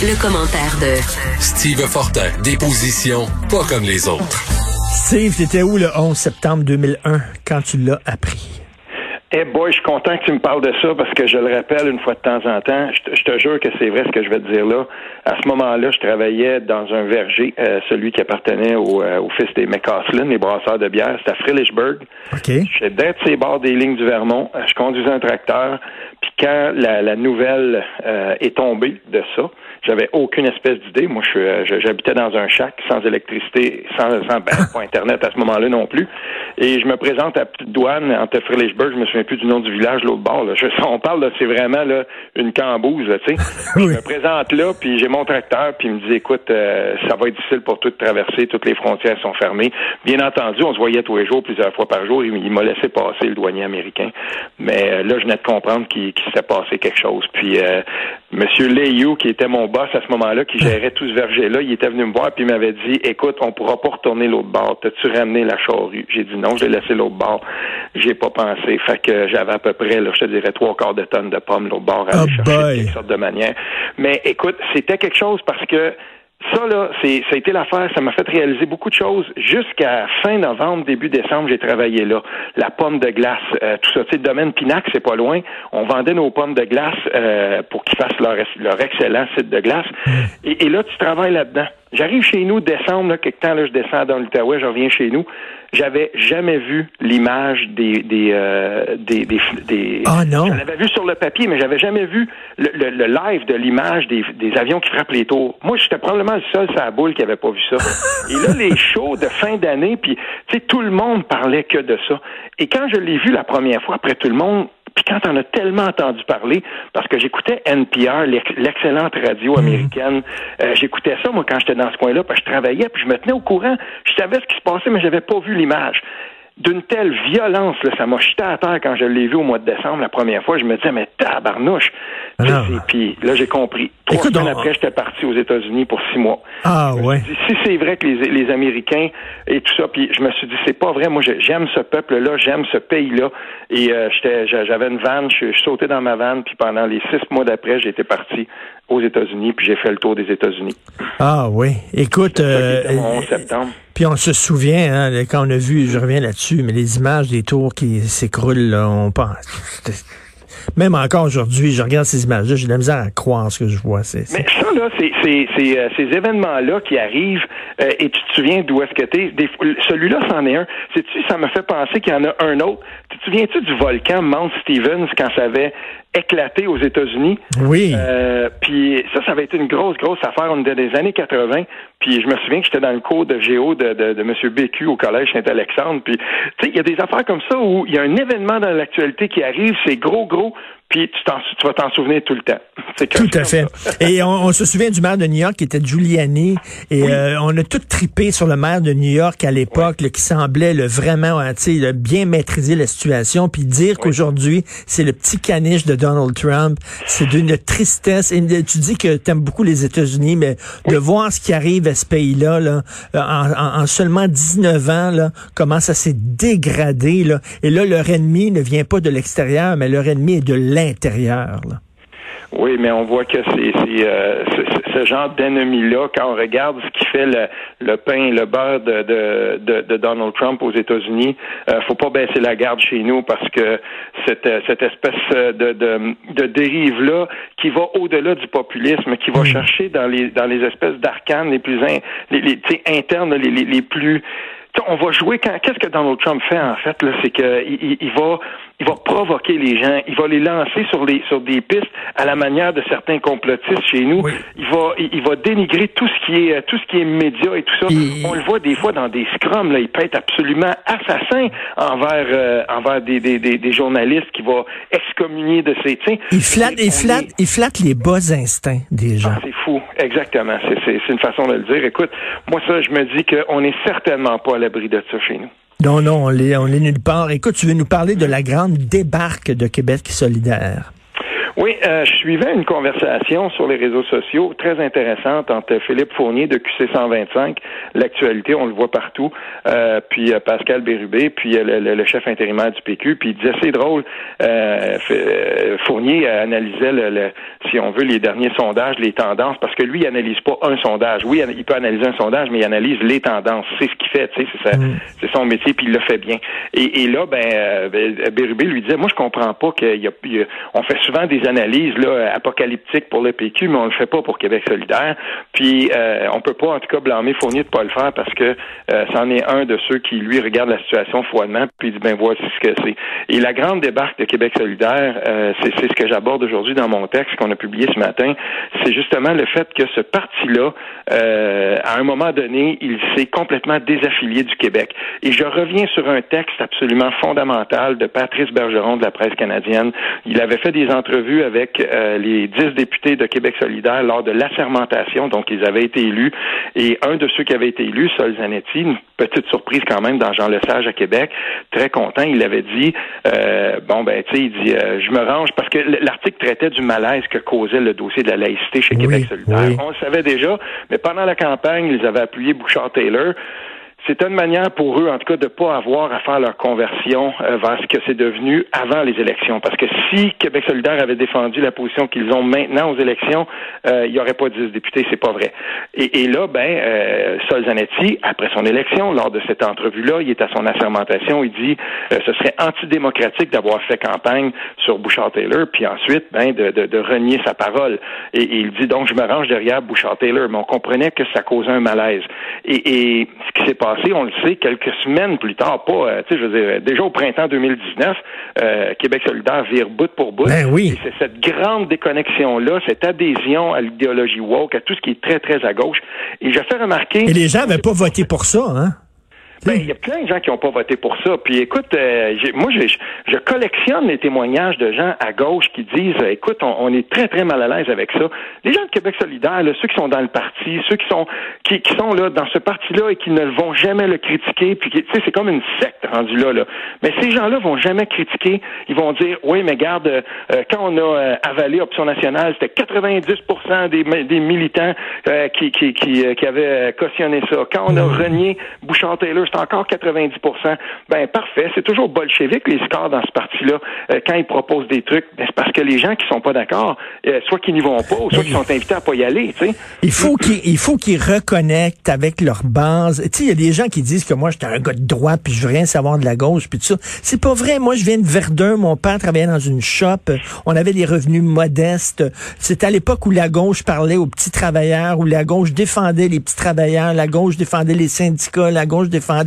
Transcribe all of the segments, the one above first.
Le commentaire de Steve Fortin, des positions pas comme les autres. Steve, t'étais où le 11 septembre 2001 quand tu l'as appris? Eh boy, je suis content que tu me parles de ça parce que je le rappelle une fois de temps en temps. Je te, jure que c'est vrai ce que je vais te dire là. À ce moment-là, je travaillais dans un verger, euh, celui qui appartenait au, euh, au fils des McCaslin, les brasseurs de bière. C'était à Frilishburg. OK. J'étais d'être ces bords des lignes du Vermont. Je conduisais un tracteur. Quand la, la nouvelle euh, est tombée de ça, j'avais aucune espèce d'idée. Moi, je j'habitais dans un shack sans électricité, sans, sans ben, pas Internet à ce moment-là non plus. Et je me présente à Petite Douane, entre Frilishburg, je me souviens plus du nom du village, l'autre bord. Là. Je, on parle, là, c'est vraiment là, une cambouze, tu sais. Je me présente là, puis j'ai mon tracteur, puis il me dit, écoute, euh, ça va être difficile pour toi de traverser, toutes les frontières sont fermées. Bien entendu, on se voyait tous les jours, plusieurs fois par jour. Il, m'a laissé passer, le douanier américain. Mais euh, là, je venais de comprendre qu'il s'est passé quelque chose. Puis euh, Monsieur qui était mon boss à ce moment-là, qui gérait tout ce verger-là, il était venu me voir puis il m'avait dit Écoute, on pourra pas retourner l'autre bord. T'as-tu ramené la charrue? J'ai dit non, j'ai laissé l'autre bord. J'ai pas pensé. Fait que j'avais à peu près, là, je te dirais, trois quarts de tonnes de pommes l'autre bord à aller oh chercher de toutes sortes de manière. Mais écoute, c'était quelque chose parce que ça, là, c'est, ça a été l'affaire. Ça m'a fait réaliser beaucoup de choses. Jusqu'à fin novembre, début décembre, j'ai travaillé là. La pomme de glace, euh, tout ça. Tu sais, le domaine Pinac, c'est pas loin. On vendait nos pommes de glace euh, pour qu'ils fassent leur, leur excellent site de glace. Et, et là, tu travailles là-dedans. J'arrive chez nous décembre, là, quelque temps, là, je descends dans l'Outaouais, je reviens chez nous. J'avais jamais vu l'image des des, euh, des des des. Ah non. Je l'avais vu sur le papier, mais j'avais jamais vu le, le, live de l'image des, des avions qui frappent les tours. Moi, j'étais probablement le seul sur la boule qui avait pas vu ça. Et là, les shows de fin d'année, puis tu sais, tout le monde parlait que de ça. Et quand je l'ai vu la première fois, après tout le monde, puis quand on a tellement entendu parler, parce que j'écoutais NPR, l'excellente radio mhm. américaine, euh, j'écoutais ça, moi, quand j'étais dans ce coin-là, parce que je travaillais, puis je me tenais au courant. Je savais ce qui se passait, mais j'avais pas vu l'image d'une telle violence, là, ça m'a jeté à terre quand je l'ai vu au mois de décembre la première fois. Je me disais, mais tabarnouche. Ah puis là, j'ai compris. Trois Écoute, semaines après, j'étais parti aux États-Unis pour six mois. Ah ouais. si c'est vrai que les, les, Américains et tout ça, puis je me suis dit, c'est pas vrai. Moi, j'aime ce peuple-là, j'aime ce pays-là. Et euh, j'avais une vanne, je, je sautais dans ma vanne, puis pendant les six mois d'après, j'étais parti aux États-Unis, puis j'ai fait le tour des États-Unis. Ah oui. Écoute, euh, septembre. Puis on se souvient, hein, quand on a vu, je reviens là-dessus, mais les images des tours qui s'écroulent, on pense. Même encore aujourd'hui, je regarde ces images-là, j'ai de la misère à croire ce que je vois. Mais ça, là, c'est euh, ces événements-là qui arrivent, euh, et tu te souviens d'où est-ce que t'es? Celui-là, c'en est un. Sais-tu, ça me fait penser qu'il y en a un autre. Tu te souviens-tu du volcan Mount Stevens quand ça avait éclaté aux États-Unis? Oui. Euh, puis ça, ça avait été une grosse, grosse affaire. On était des années 80. Puis je me souviens que j'étais dans le cours de géo de, de, de M. Bécu au Collège Saint-Alexandre. Puis, tu sais, il y a des affaires comme ça où il y a un événement dans l'actualité qui arrive, c'est gros, gros, puis tu, tu vas t'en souvenir tout le temps. Tout à fait. et on, se souvient du maire de New York qui était Giuliani, et euh, on a tout tripé sur le maire de New York à l'époque, qui semblait le, vraiment hein, le, bien maîtriser la situation, puis dire qu'aujourd'hui, c'est le petit caniche de Donald Trump, c'est d'une tristesse. Et tu dis que tu aimes beaucoup les États-Unis, mais de voir ce qui arrive à ce pays-là, là, en, en, seulement 19 ans, là, comment ça s'est dégradé, là. et là, leur ennemi ne vient pas de l'extérieur, mais leur ennemi est de l'intérieur. Oui, mais on voit que c'est euh, ce genre d'ennemi-là, quand on regarde ce qui fait le, le pain, le beurre de, de, de, Donald Trump aux États-Unis, euh, faut pas baisser la garde chez nous parce que cette, cette espèce de, de, dérive-là qui va au-delà du populisme, qui va chercher dans les dans les espèces d'arcanes les plus in, les, les internes, les, les, les plus on va jouer quand qu'est-ce que Donald Trump fait en fait là, c'est que il, va il va provoquer les gens, il va les lancer sur les sur des pistes à la manière de certains complotistes chez nous. Il va il, va dénigrer tout ce qui est tout ce qui est média et tout ça. On le voit des fois dans des scrums là, il peut être absolument assassin envers euh, envers des, des, des, journalistes qui va excommunier de ses Il flatte il flatte il flatte les bas instincts des gens. Ah, c'est fou, exactement. C'est c'est une façon de le dire. Écoute, moi ça je me dis qu'on est certainement pas à l'abri de ça chez nous. Non, non, on est, on est nulle part. Écoute, tu veux nous parler de la grande débarque de Québec solidaire. Oui, euh, je suivais une conversation sur les réseaux sociaux très intéressante entre Philippe Fournier de QC 125, l'actualité, on le voit partout, euh, puis euh, Pascal Bérubé, puis le, chef intérimaire du PQ, puis il disait c'est drôle, Fournier analysait, le, si on veut, les derniers sondages, les tendances, parce que lui, il analyse pas un sondage. Oui, il peut analyser un sondage, mais il analyse les tendances. C'est ce qu'il fait, tu sais, c'est mm. c'est son métier, puis il le fait bien. Et, et là, ben, Bérubé lui disait, moi, je comprends pas qu'on fait souvent des analyses là, apocalyptiques pour le PQ, mais on le fait pas pour Québec solidaire. Puis euh, on peut pas en tout cas blâmer Fournier de pas le faire parce que euh, c'en est un de ceux qui lui regarde la situation froidement puis dit ben voici ce que c'est. Et la grande débarque de Québec solidaire, euh, c'est ce que j'aborde aujourd'hui dans mon texte qu'on a publié ce matin, c'est justement le fait que ce parti-là, euh, à un moment donné, il s'est complètement désaffilié du Québec. Et je reviens sur un texte absolument fondamental de Patrice Bergeron de la presse canadienne. Il avait fait des entrevues avec euh, les dix députés de Québec solidaire lors de l'assermentation, donc ils avaient été élus. Et un de ceux qui avait été élu, Sol Zanetti, une petite surprise quand même dans Jean Lesage à Québec, très content, il avait dit, euh, bon ben tu sais, il dit, euh, je me range parce que l'article traitait du malaise que causait le dossier de la laïcité chez Québec solidaire. On le savait déjà, mais pendant la campagne, ils avaient appuyé Bouchard-Taylor c'était une manière pour eux, en tout cas, de ne pas avoir à faire leur conversion euh, vers ce que c'est devenu avant les élections. Parce que si Québec solidaire avait défendu la position qu'ils ont maintenant aux élections, euh, il n'y aurait pas 10 députés, c'est pas vrai. Et, là, ben, euh, Sol Zanetti, après son élection, lors de cette entrevue-là, il est à son assermentation, il dit euh, ce serait antidémocratique d'avoir fait campagne sur Bouchard-Taylor, puis ensuite, ben, de, de, de, renier sa parole. Et, il dit donc, je me range derrière Bouchard-Taylor, mais on comprenait que ça causait un malaise. Et, et ce qui s'est passé, on le sait, quelques semaines plus tard, pas, euh, tu sais, je veux dire, déjà au printemps 2019, euh, Québec solidaire vire bout pour bout. Ben oui. Et c'est cette grande déconnexion-là, cette adhésion à l'idéologie woke, à tout ce qui est très, très à gauche. Et je fais remarquer... Et les gens n'avaient pas voté pour ça, hein? Ben, il y a plein de gens qui n'ont pas voté pour ça. Puis écoute, euh, moi, je, je, collectionne les témoignages de gens à gauche qui disent, euh, écoute, on, est très, très mal à l'aise avec ça. Les gens de Québec solidaire, ceux qui sont dans le parti, ceux qui sont qui, qui sont là dans ce parti-là et qui ne vont jamais le critiquer, puis tu sais, c'est comme une secte rendue là, là. Mais ces gens-là vont jamais critiquer. Ils vont dire, oui, mais garde, euh, quand on a avalé Option nationale, c'était 90% des, des militants qui, qui, qui, qui avaient cautionné ça. Quand on a mmh. renié Bouchard-Taylor, c'est encore 90 Ben parfait, c'est toujours bolchevique les scores dans ce parti-là. Euh, quand ils proposent des trucs, ben, c'est parce que les gens qui sont pas d'accord, euh, soit qu'ils n'y vont pas, soit qu'ils sont invités à pas y aller. sais. Il faut qu'ils il faut qu'ils reconnectent avec leur base. Tu sais, il y a des gens qui disent que moi j'étais un gars de droite puis je veux rien savoir de la gauche puis tout ça. C'est pas vrai. Moi je viens de Verdun, mon père travaillait dans une shop, on avait des revenus modestes. C'était à l'époque où la gauche parlait aux petits travailleurs, où la gauche défendait les petits travailleurs, la gauche défendait les syndicats, la gauche défendait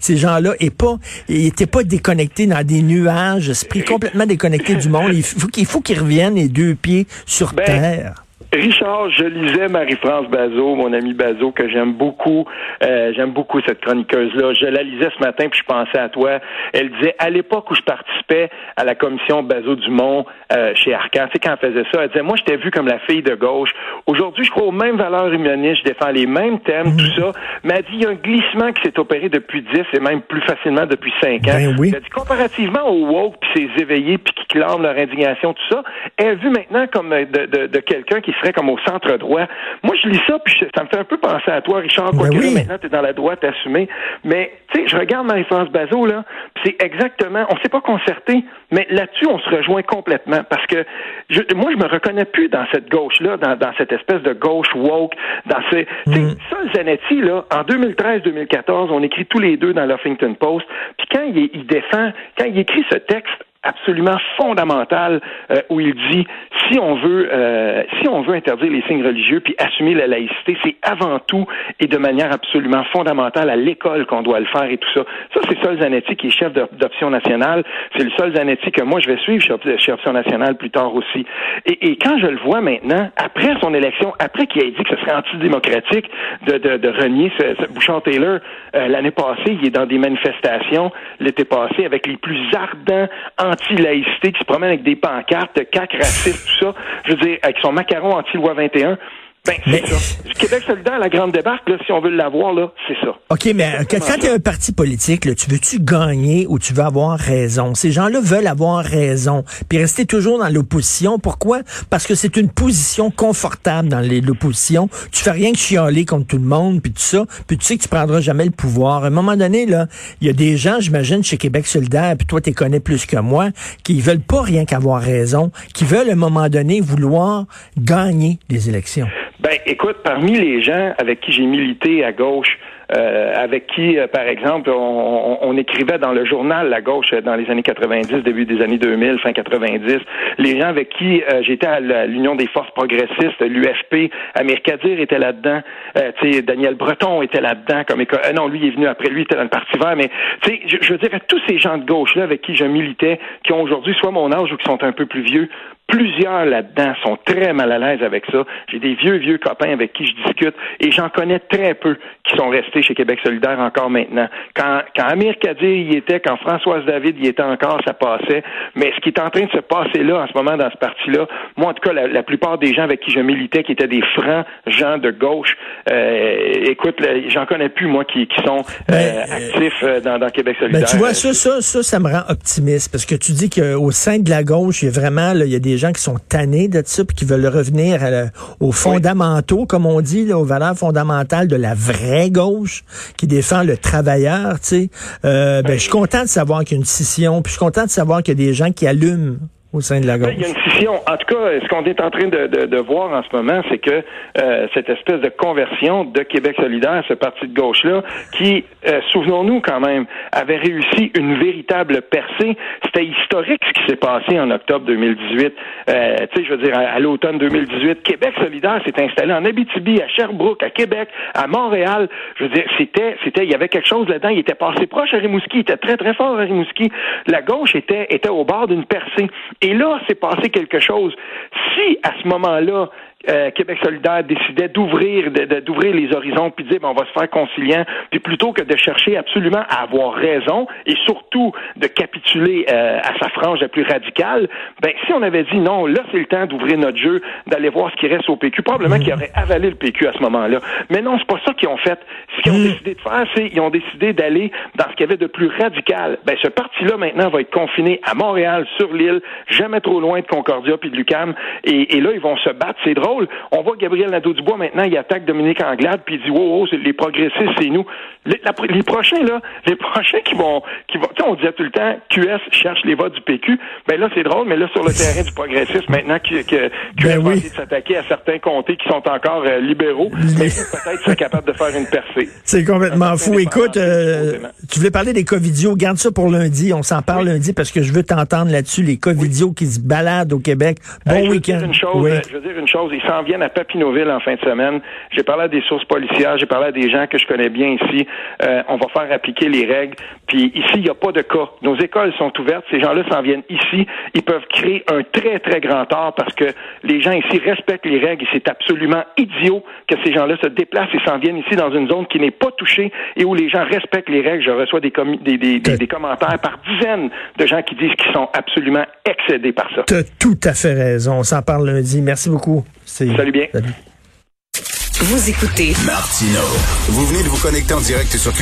ces gens-là et pas, ils étaient pas déconnectés dans des nuages, esprit complètement déconnecté du monde. Il faut qu'il faut qu'ils reviennent les deux pieds sur ben, terre. Richard, je lisais Marie-France Bazot, mon amie Bazot, que j'aime beaucoup. Euh, j'aime beaucoup cette chroniqueuse-là. Je la lisais ce matin, puis je pensais à toi. Elle disait, à l'époque où je participais à la commission Bazot-Dumont euh, chez Arcan, tu sais, quand elle faisait ça, elle disait, moi, j'étais vue comme la fille de gauche. Aujourd'hui, je crois aux mêmes valeurs humanistes, je défends les mêmes thèmes, tout ça. Mais elle dit, il y a un glissement qui s'est opéré depuis 10 et même plus facilement depuis 5 ans. Ben oui. Elle dit, comparativement aux woke, puis ces éveillés, puis qui clament leur indignation, tout ça, elle est vue maintenant comme de, de, de quelqu'un qui serait comme au centre droit. Moi, je lis ça, puis ça me fait un peu penser à toi, Richard, quoi ben maintenant, tu es dans la droite assumée. Mais, tu sais, je regarde Marie-France Bazot, là, c'est exactement, on s'est pas concerté, mais là-dessus, on se rejoint complètement, parce que je, moi, je me reconnais plus dans cette gauche-là, dans, dans cette espèce de gauche woke, dans ces... Mm. Ça, Zanetti, là, en 2013-2014, on écrit tous les deux dans l'Huffington Post, puis quand il, il défend, quand il écrit ce texte, absolument fondamental euh, où il dit si on veut euh, si on veut interdire les signes religieux puis assumer la laïcité, c'est avant tout et de manière absolument fondamentale à l'école qu'on doit le faire et tout ça. Ça c'est Sol Zanetti qui est chef d'Option nationale. C'est le Sol Zanetti que moi je vais suivre chez Option nationale plus tard aussi. Et, et, quand je le vois maintenant, après son élection, après qu'il ait dit que ce serait antidémocratique de, de, de renier ce, ce Bouchard Taylor euh, l'année passée, il est dans des manifestations l'été passé avec les plus ardents anti-laïcité qui se promène avec des pancartes, cac, raciste, tout ça. Je veux dire, avec son macaron anti-loi 21. Ben, c'est ça. Québec solidaire, la grande débarque, là, si on veut l'avoir, là, c'est ça. OK, mais euh, quand tu es un parti politique, là, tu veux-tu gagner ou tu veux avoir raison? Ces gens-là veulent avoir raison, puis rester toujours dans l'opposition. Pourquoi? Parce que c'est une position confortable dans l'opposition. Tu fais rien que chialer contre tout le monde, puis tout ça, puis tu sais que tu prendras jamais le pouvoir. À un moment donné, là, il y a des gens, j'imagine, chez Québec solidaire, puis toi, tu connais plus que moi, qui veulent pas rien qu'avoir raison, qui veulent, à un moment donné, vouloir gagner les élections. Ben, écoute, parmi les gens avec qui j'ai milité à gauche, euh, avec qui, euh, par exemple, on, on, écrivait dans le journal La Gauche euh, dans les années 90, début des années 2000, fin 90, les gens avec qui j'étais à l'Union des forces progressistes, l'UFP, Amir Kadir était là-dedans, sais, Daniel Breton était là-dedans, comme non, lui est venu après lui, il était dans le Parti vert, mais je, je veux dire, tous ces gens de gauche-là avec qui je militais, qui ont aujourd'hui soit mon âge ou qui sont un peu plus vieux, Plusieurs là-dedans sont très mal à l'aise avec ça. J'ai des vieux, vieux copains avec qui je discute et j'en connais très peu qui sont restés chez Québec solidaire encore maintenant. Quand, quand Amir Kadir y était, quand Françoise David y était encore, ça passait. Mais ce qui est en train de se passer là, en ce moment, dans ce parti-là, moi, en tout cas, la, plupart des gens avec qui je militais, qui étaient des francs gens de gauche, euh, écoute, j'en connais plus, moi, qui, qui sont euh, euh, actifs dans, dans, Québec solidaire. Ben, tu vois, ça, ça, ça, ça me rend optimiste parce que tu dis qu'au sein de la gauche, il y a vraiment, là, il y a des gens qui sont tannés de ça puis qui veulent revenir aux fondamentaux, comme on dit, aux valeurs fondamentales de la vraie gauche qui défend le travailleur. Tu sais, euh, ben, je suis content de savoir qu'il y a une scission, puis je suis content de savoir qu'il y a des gens qui allument au sein de la gauche. Il y a une scission. En tout cas, ce qu'on est en train de, de, de voir en ce moment, c'est que euh, cette espèce de conversion de Québec solidaire, ce parti de gauche-là, qui, euh, souvenons-nous quand même, avait réussi une véritable percée. C'était historique ce qui s'est passé en octobre 2018. Euh, tu sais, je veux dire, à, l'automne 2018, Québec solidaire s'est installé en Abitibi, à Sherbrooke, à Québec, à Montréal. Je veux dire, c'était, c'était, il y avait quelque chose là-dedans. Il était passé proche à Rimouski. Il était très, très fort à Rimouski. La gauche était, était au bord d'une percée. Et là, c'est passé quelque chose. Si, à ce moment-là, euh, Québec solidaire décidait d'ouvrir d'ouvrir les horizons puis de dire ben, on va se faire conciliant. Puis plutôt que de chercher absolument à avoir raison et surtout de capituler euh, à sa frange la plus radicale ben si on avait dit non là c'est le temps d'ouvrir notre jeu d'aller voir ce qui reste au PQ probablement qu'ils auraient avalé le PQ à ce moment-là. Mais non c'est pas ça qu'ils ont fait. Ce qu'ils ont hmm. décidé de faire c'est ils ont décidé d'aller dans ce qu'il y avait de plus radical. Ben ce parti là maintenant va être confiné à Montréal sur l'île jamais trop loin de Concordia puis de Lucam et, et là ils vont se battre. C'est drôle on voit Gabriel Nadeau-Dubois maintenant, il attaque Dominique Anglade, puis il dit, wow, les progressistes, c'est nous. Les, prochains, là, les prochains qui vont, qui vont, on disait tout le temps, QS cherche les votes du PQ. Ben là, c'est drôle, mais là, sur le terrain du progressisme, maintenant, que, que QS ben va essayer de s'attaquer à certains comtés qui sont encore euh, libéraux, mais peut-être sont capables de faire une percée. C'est complètement fou. Écoute, euh, tu voulais parler des Covidios, garde ça pour lundi. On s'en parle lundi parce que je veux t'entendre là-dessus, les Covidios qui se baladent au Québec. Bon week-end. Je veux dire une chose, ils s'en viennent à Papineauville en fin de semaine. J'ai parlé à des sources policières, j'ai parlé à des gens que je connais bien ici. Euh, on va faire appliquer les règles. Puis ici, il n'y a pas de cas. Nos écoles sont ouvertes. Ces gens-là s'en viennent ici. Ils peuvent créer un très, très grand tort parce que les gens ici respectent les règles et c'est absolument idiot que ces gens-là se déplacent et s'en viennent ici dans une zone qui n'est pas touchée et où les gens respectent les règles. Je reçois des, des, commentaires par dizaines de gens qui disent qu'ils sont absolument excédés par ça. Tu as tout à fait raison. On s'en parle lundi. Merci beaucoup. Salut bien. Vous écoutez Martino. Vous venez de vous connecter en direct sur